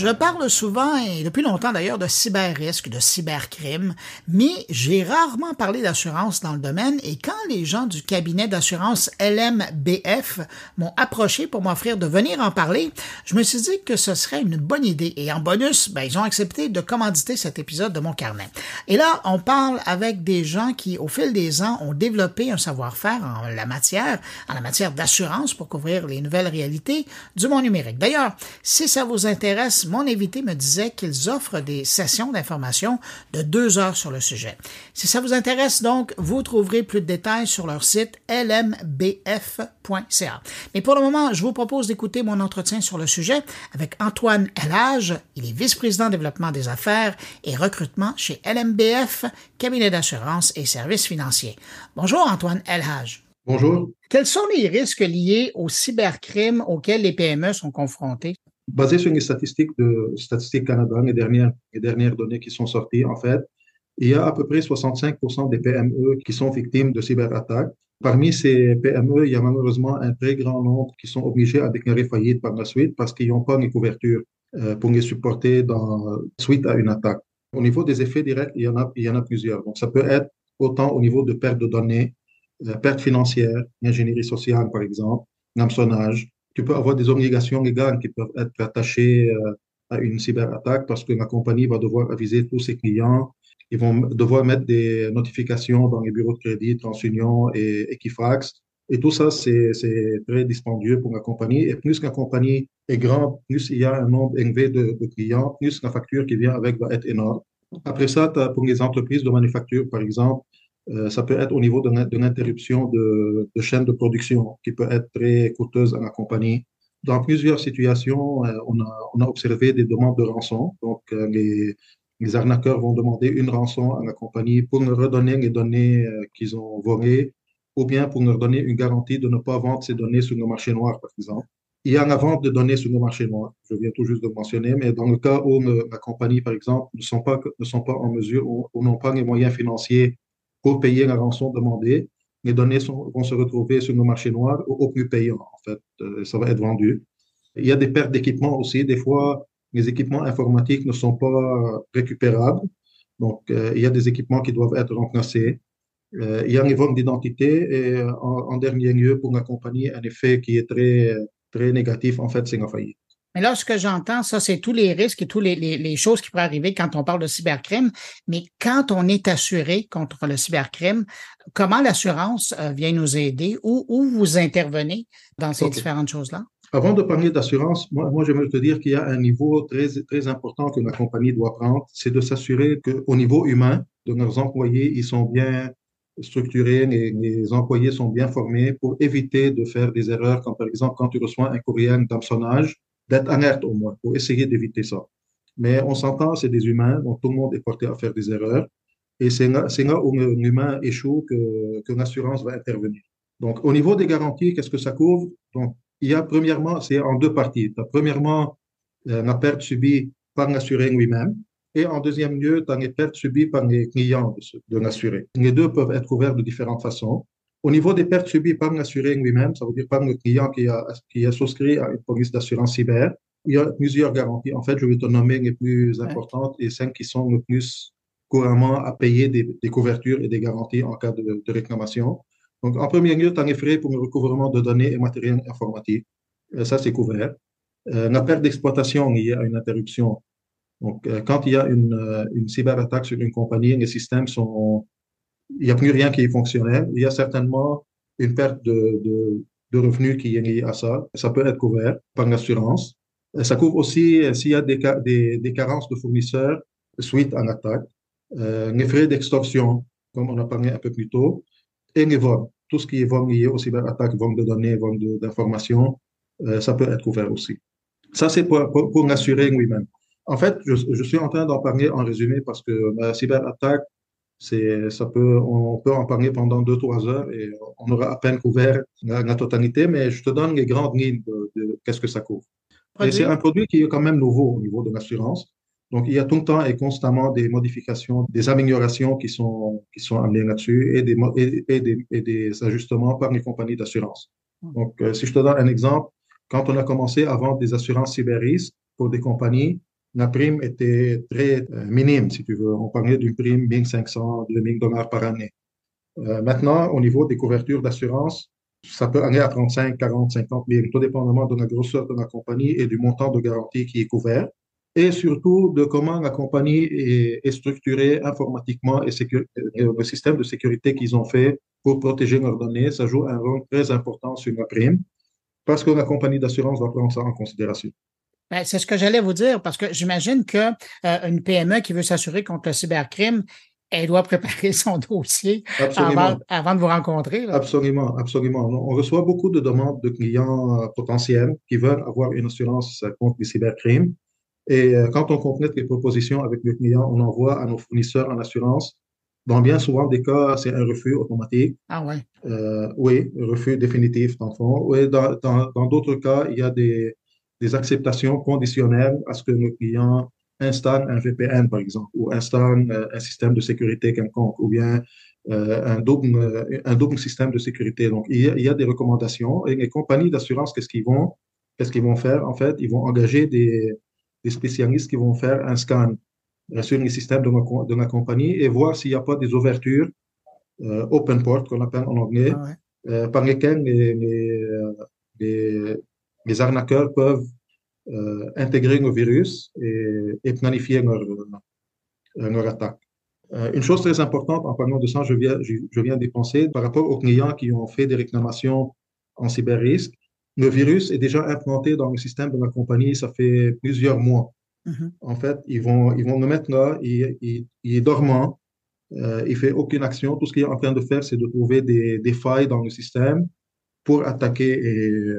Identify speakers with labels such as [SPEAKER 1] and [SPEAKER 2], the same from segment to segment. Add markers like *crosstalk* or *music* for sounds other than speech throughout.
[SPEAKER 1] Je parle souvent et depuis longtemps d'ailleurs de cyber-risque, de cybercrime, mais j'ai rarement parlé d'assurance dans le domaine et quand les gens du cabinet d'assurance LMBF m'ont approché pour m'offrir de venir en parler, je me suis dit que ce serait une bonne idée et en bonus, ben, ils ont accepté de commanditer cet épisode de mon carnet. Et là, on parle avec des gens qui, au fil des ans, ont développé un savoir-faire en la matière, en la matière d'assurance pour couvrir les nouvelles réalités du monde numérique. D'ailleurs, si ça vous intéresse, mon invité me disait qu'ils offrent des sessions d'information de deux heures sur le sujet. Si ça vous intéresse donc, vous trouverez plus de détails sur leur site lmbf.ca. Mais pour le moment, je vous propose d'écouter mon entretien sur le sujet avec Antoine Elage. Il est vice-président développement des affaires et recrutement chez LMBF, cabinet d'assurance et services financiers. Bonjour Antoine Elhage.
[SPEAKER 2] Bonjour.
[SPEAKER 1] Quels sont les risques liés au cybercrime auxquels les PME sont confrontées?
[SPEAKER 2] Basé sur les statistiques de Statistique Canada, les dernières, les dernières données qui sont sorties, en fait, il y a à peu près 65 des PME qui sont victimes de cyberattaques. Parmi ces PME, il y a malheureusement un très grand nombre qui sont obligés à déclarer faillite par la suite parce qu'ils n'ont pas les couvertures euh, pour les supporter suite à une attaque. Au niveau des effets directs, il y en a, il y en a plusieurs. Donc, ça peut être autant au niveau de perte de données, euh, perte financière, ingénierie sociale, par exemple, hameçonnage, tu peux avoir des obligations légales qui peuvent être attachées euh, à une cyberattaque parce que la compagnie va devoir aviser tous ses clients. Ils vont devoir mettre des notifications dans les bureaux de crédit, TransUnion et Equifax. Et tout ça, c'est très dispendieux pour la compagnie. Et plus la compagnie est grande, plus il y a un nombre élevé de, clients, plus la facture qui vient avec va être énorme. Après ça, pour les entreprises de manufacture, par exemple, ça peut être au niveau de l'interruption de, de chaîne de production qui peut être très coûteuse à la compagnie. Dans plusieurs situations, euh, on, a, observé des demandes de rançon. Donc, euh, les, arnaqueurs vont demander une rançon à la compagnie pour leur redonner les données qu'ils ont volées ou bien pour leur donner une garantie de ne pas vendre ces données sur le marché noir, par exemple. Il y a la vente de données sur le marché noir, je viens tout juste de mentionner, mais dans le cas où la compagnie, par exemple, ne sont pas, en mesure ou n'ont pas les moyens financiers pour payer la rançon demandée. Les données vont se retrouver sur le marché noir au, au plus payant, en fait. Euh, ça va être vendu. Il y a des pertes d'équipement aussi. Des fois, les équipements informatiques ne sont pas récupérables. Donc, euh, il y a des équipements qui doivent être remplacés. Euh, il y a un vol d'identité et en, en, dernier lieu, pour la compagnie, un effet qui est très, très négatif, en fait, c'est la faillite.
[SPEAKER 1] Mais là, ce que j'entends, ça, c'est tous les risques et toutes les, les, les, choses qui pourraient arriver quand on parle de cybercrime. Mais quand on est assuré contre le cybercrime, comment l'assurance euh, vient nous aider ou où vous intervenez dans ces okay. différentes choses-là?
[SPEAKER 2] Avant de parler d'assurance, moi, moi j'aimerais te dire qu'il y a un niveau très, très important que la compagnie doit prendre, c'est de s'assurer qu'au niveau humain, de leurs employés, ils sont bien structurés, les, les, employés sont bien formés pour éviter de faire des erreurs, comme par exemple quand tu reçois un courrier d'hameçonnage, d'être alerte au moins pour essayer d'éviter ça. Mais on s'entend, c'est des humains, donc tout le monde est porté à faire des erreurs. Et c'est là, où l'humain échoue que, que l'assurance va intervenir. Donc, au niveau des garanties, qu'est-ce que ça couvre? Donc, il y a premièrement, c'est en deux parties. Premièrement euh, la perte subie par l'assuré lui-même. Et en deuxième lieu, tu as les pertes subies par les clients de, de l'assuré. Les deux peuvent être couverts de différentes façons. Au niveau des pertes subies par l'assuré lui-même, ça veut dire par le client qui a, qui a souscrit à une police d'assurance cyber, il y a plusieurs garanties. En fait, je vais te nommer les plus importantes et cinq qui sont le plus couramment à payer des, des couvertures et des garanties en cas de, de réclamation. Donc, en premier lieu, tu as les frais pour le recouvrement de données et matériel informatique. Euh, ça, c'est couvert. Euh, la perte d'exploitation liée à une interruption. Donc, euh, quand il y a une, une cyberattaque sur une compagnie, les systèmes sont il n'y a plus rien qui est fonctionnel. Il y a certainement une perte de, de, revenus qui est liée à ça. Ça peut être couvert par l'assurance. Ça couvre aussi s'il y a des, des, carences de fournisseurs suite à l'attaque, euh, les frais d'extorsion, comme on a parlé un peu plus tôt, et les vols. Tout ce qui est vol lié aux cyberattaques, vol de données, vol d'informations, euh, ça peut être couvert aussi. Ça, c'est pour, pour, pour l'assurer lui-même. En fait, je, je suis en train d'en parler en résumé parce que la cyberattaque, ça peut, on peut en parler pendant deux, trois heures et on aura à peine couvert la, la totalité, mais je te donne les grandes lignes de, de qu'est-ce que ça couvre. C'est un produit qui est quand même nouveau au niveau de l'assurance. Donc, il y a tout le temps et constamment des modifications, des améliorations qui sont, qui sont amenées là-dessus et des, et, et, des, et des ajustements par les compagnies d'assurance. Donc, euh, si je te donne un exemple, quand on a commencé à vendre des assurances cyberrisques pour des compagnies, la prime était très euh, minime, si tu veux. On parlait d'une prime 1500, 2000 dollars par année. Euh, maintenant, au niveau des couvertures d'assurance, ça peut aller à 35, 40, 50 000, tout dépendamment de la grosseur de la compagnie et du montant de garantie qui est couvert, et surtout de comment la compagnie est, structurée informatiquement et, le système de sécurité qu'ils ont fait pour protéger leurs données, ça joue un rôle très important sur la prime, parce que la compagnie d'assurance va prendre ça en considération.
[SPEAKER 1] Ben, c'est ce que j'allais vous dire, parce que j'imagine qu'une euh, PME qui veut s'assurer contre le cybercrime, elle doit préparer *laughs* son dossier avant, avant, de vous rencontrer.
[SPEAKER 2] Absolument, absolument. On reçoit beaucoup de demandes de clients euh, potentiels qui veulent avoir une assurance contre les cybercrimes. Et euh, quand on complète les propositions avec le client, on envoie à nos fournisseurs en assurance. Dans bien souvent des cas, c'est un refus automatique.
[SPEAKER 1] Ah ouais.
[SPEAKER 2] Euh, oui, refus définitif dans le fond. Oui, dans d'autres cas, il y a des, des acceptations conditionnelles à ce que nos clients installe un VPN, par exemple, ou installe euh, un système de sécurité quelconque, ou bien euh, un, double, euh, un double système de sécurité. Donc, il y a, des recommandations. Et les compagnies d'assurance, qu'est-ce qu'ils vont, qu'est-ce qu'ils vont faire? En fait, ils vont engager des, des spécialistes qui vont faire un scan sur les systèmes de, de la compagnie et voir s'il n'y a pas des ouvertures open port, qu'on appelle en anglais, ah par lesquelles les, les, les arnaqueurs peuvent euh, intégrer nos virus et, planifier leur, leur attaque. Euh, une chose très importante en parlant de ça, je viens, je, viens d'y penser, par rapport aux clients qui ont fait des réclamations en cyber-risque, le virus est déjà implanté dans le système de la compagnie, ça fait plusieurs mois. Mm-hmm. En fait, ils vont, ils vont le mettre là, il, il, est dormant, euh, il fait aucune action. Tout ce qu'il est en train de faire, c'est de trouver des, des, failles dans le système pour attaquer et,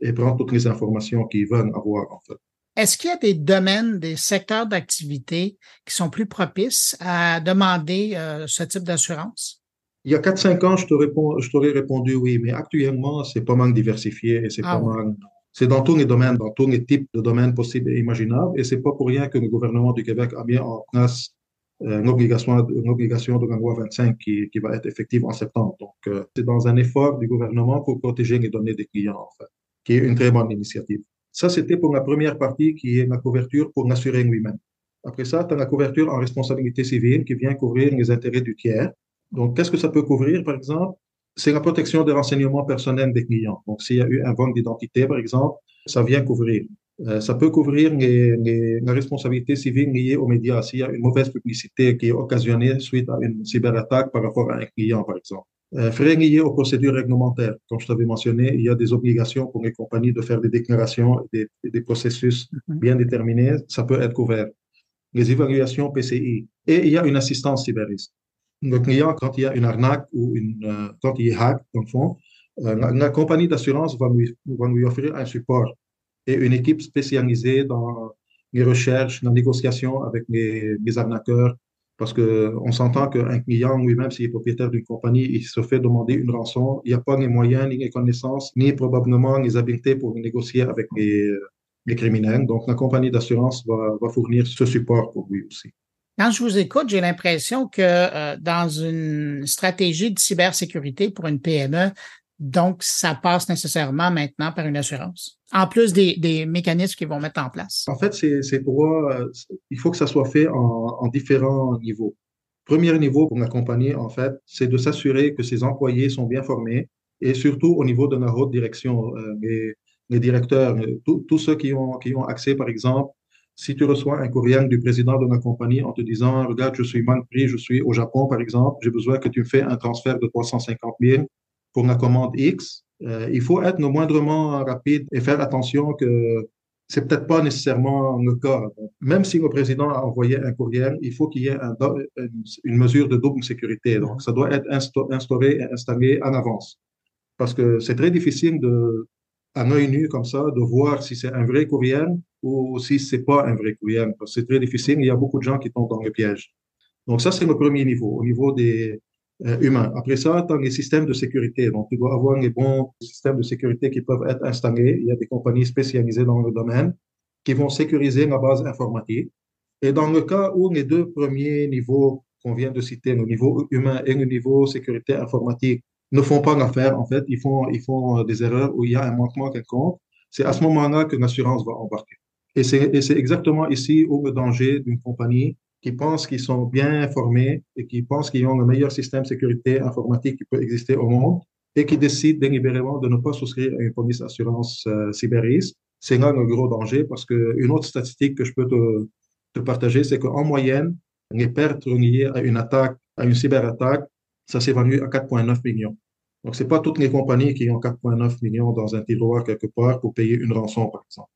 [SPEAKER 2] et prendre toutes les informations qu'ils veulent avoir, en fait.
[SPEAKER 1] Est-ce qu'il y a des domaines, des secteurs d'activité qui sont plus propices à demander euh, ce type d'assurance?
[SPEAKER 2] Il y a 4-5 ans, je t'aurais répondu oui, mais actuellement, c'est pas mal diversifié et c'est ah pas mal. C'est dans tous les domaines, dans tous les types de domaines possibles et imaginables. Et c'est pas pour rien que le gouvernement du Québec a mis en place euh, une, obligation, une obligation de la loi 25 qui, qui va être effective en septembre. Donc, euh, c'est dans un effort du gouvernement pour protéger les données des clients, en fait qui est une très bonne initiative. Ça, c'était pour la première partie qui est la couverture pour l'assuré lui-même. Après ça, tu as la couverture en responsabilité civile qui vient couvrir les intérêts du tiers. Donc, qu'est-ce que ça peut couvrir, par exemple? C'est la protection des renseignements personnels des clients. Donc, s'il y a eu un vol d'identité, par exemple, ça vient couvrir. Euh, ça peut couvrir les, la responsabilité civile liée aux médias. S'il y a une mauvaise publicité qui est occasionnée suite à une cyberattaque par rapport à un client, par exemple. Euh, liés aux procédures réglementaires. Comme je t'avais mentionné, il y a des obligations pour les compagnies de faire des déclarations, des, des processus mhm. bien déterminés. Ça peut être couvert. Les évaluations PCI. Et il y a une assistance cyberiste. Le client, quand il y a une arnaque ou une, euh, quand il est hack, dans le fond, euh, la, compagnie d'assurance va lui, va lui offrir un support et une équipe spécialisée dans les recherches, la négociation avec les, les arnaqueurs, parce qu'on s'entend qu'un client lui-même, s'il est propriétaire d'une compagnie, il se fait demander une rançon, il n'y a pas les moyens, ni les connaissances, ni probablement les habiletés pour négocier avec les, les criminels. Donc, la compagnie d'assurance va, va, fournir ce support pour lui aussi.
[SPEAKER 1] Quand je vous écoute, j'ai l'impression que euh, dans une stratégie de cybersécurité pour une PME, donc, ça passe nécessairement maintenant par une assurance, en plus des, mécanismes qu'ils vont mettre en place.
[SPEAKER 2] En fait, c'est pour euh, il faut que ça soit fait en, en, différents niveaux. Premier niveau pour la compagnie, en fait, c'est de s'assurer que ses employés sont bien formés et surtout au niveau de la haute direction, euh, les, directeurs, euh, tous ceux qui ont, qui ont accès, par exemple, si tu reçois un courriel du président de la compagnie en te disant, regarde, je suis mal pris, je suis au Japon, par exemple, j'ai besoin que tu me fais un transfert de 350 000 pour la commande X, euh, il faut être le moindrement rapide et faire attention que c'est peut-être pas nécessairement le cas. Même si le président a envoyé un courriel, il faut qu'il y ait une mesure de double sécurité. Donc, ça doit être instauré et installé en avance. Parce que c'est très difficile de, à œil nu comme ça, de voir si c'est un vrai courriel ou si c'est pas un vrai courriel. C'est très difficile. Il y a beaucoup de gens qui tombent dans le piège. Donc, ça, c'est le premier niveau. Au niveau des, humain. Après ça, tu as les systèmes de sécurité. Donc, tu dois avoir les bons systèmes de sécurité qui peuvent être installés. Il y a des compagnies spécialisées dans le domaine qui vont sécuriser la base informatique. Et dans le cas où les deux premiers niveaux qu'on vient de citer, le niveau humain et le niveau sécurité informatique, ne font pas l'affaire, en fait, ils font, ils font des erreurs où il y a un manquement quelconque, c'est à ce moment-là que l'assurance va embarquer. Et c'est exactement ici où le danger d'une compagnie qui pense qu'ils sont bien informés et qui pense qu'ils ont le meilleur système de sécurité informatique qui peut exister au monde et qui décident délibérément de ne pas souscrire à une police d'assurance euh. C'est là le gros danger parce qu'une autre statistique que je peux te, partager, c'est qu'en moyenne, les pertes liées à une attaque, à une cyberattaque, ça s'évalue à 4,9 millions. Donc, c'est pas toutes les compagnies qui ont 4,9 millions dans un tiroir quelque part pour payer une rançon, par exemple,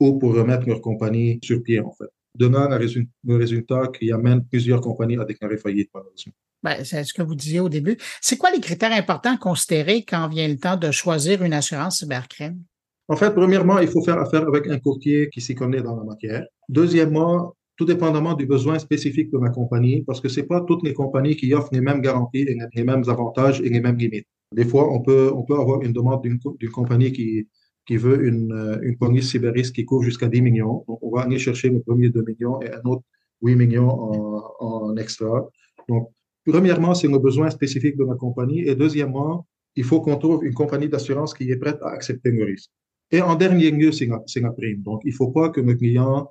[SPEAKER 2] ou pour remettre leur compagnie sur pied, en fait. Donnant le résultat qui amène plusieurs compagnies à déclarer faillite, malheureusement.
[SPEAKER 1] Ben, c'est ce que vous disiez au début. C'est quoi les critères importants à considérer quand vient le temps de choisir une assurance cybercrime?
[SPEAKER 2] En fait, premièrement, il faut faire affaire avec un courtier qui s'y connaît dans la matière. Deuxièmement, tout dépendamment du besoin spécifique de ma compagnie, parce que c'est pas toutes les compagnies qui offrent les mêmes garanties, les mêmes avantages et les mêmes limites. Des fois, on peut, on peut avoir une demande d'une compagnie qui, qui veut une, euh, une police cyberrisque qui couvre jusqu'à 10 millions. Donc, on va aller chercher le premier 2 millions et un autre 8 millions en, en extra. Donc, premièrement, c'est le besoin spécifique de ma compagnie. Et deuxièmement, il faut qu'on trouve une compagnie d'assurance qui est prête à accepter le risque. Et en dernier lieu, c'est la, prime. Donc, il ne faut pas que nos clients,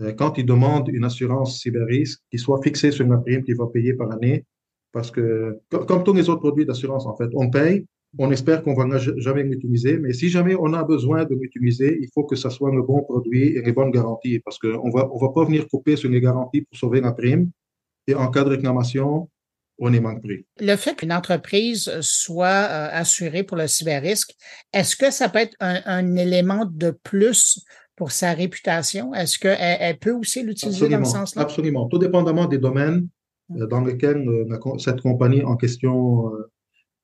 [SPEAKER 2] euh, quand ils demandent une assurance cyber-risque, qu'ils soient fixés sur la prime qu'ils vont payer par année. Parce que, comme tous les autres produits d'assurance, en fait, on paye, on espère qu'on va jamais l'utiliser, mais si jamais on a besoin de l'utiliser, il faut que ça soit le bon produit et les bonnes garanties, parce qu'on va, on va pas venir couper sur les garanties pour sauver la prime. Et en cas de réclamation, on est manque pris.
[SPEAKER 1] Le fait qu'une entreprise soit euh, assurée pour le cyber-risque, est-ce que ça peut être un, élément de plus pour sa réputation? Est-ce qu'elle elle peut aussi l'utiliser dans ce sens-là?
[SPEAKER 2] Absolument. Tout dépendamment des domaines euh, dans lesquels euh, cette compagnie en question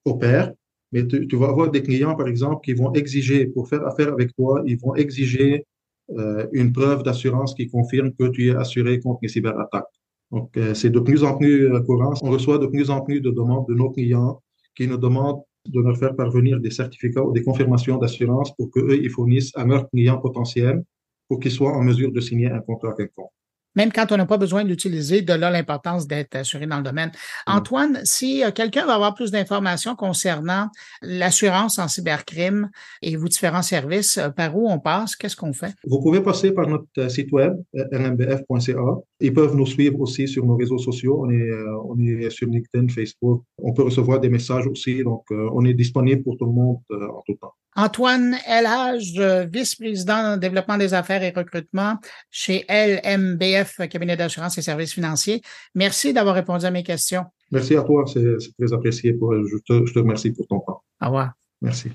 [SPEAKER 2] opère. Mais tu, vas avoir des clients, par exemple, qui vont exiger, pour faire affaire avec toi, ils vont exiger une preuve d'assurance qui confirme que tu es assuré contre les cyberattaques. Donc, euh, c'est de plus en plus euh, courant. On reçoit de plus en plus de demandes de nos clients qui nous demandent de leur faire parvenir des certificats ou des confirmations d'assurance pour qu'eux, ils fournissent à leurs clients potentiels pour qu'ils soient en mesure de signer un contrat quelconque
[SPEAKER 1] même quand on n'a pas besoin d'utiliser, de là l'importance d'être assuré dans le domaine. Antoine, si euh, quelqu'un va avoir plus d'informations concernant l'assurance en cybercrime et vos différents services, euh, par où on passe, qu'est-ce qu'on fait?
[SPEAKER 2] Vous pouvez passer par notre euh, site web, rmbf.ca. Ils peuvent nous suivre aussi sur nos réseaux sociaux. On est, on est sur LinkedIn, Facebook. On peut recevoir des messages aussi. Donc, on est disponible pour tout le monde en tout temps.
[SPEAKER 1] Antoine Elhage, vice-président développement des affaires et recrutement chez LMBF, cabinet d'assurance et services financiers. Merci d'avoir répondu à mes questions.
[SPEAKER 2] Merci à toi, c'est très apprécié. Pour, je, te, je te remercie pour ton temps.
[SPEAKER 1] Au revoir.
[SPEAKER 2] Merci.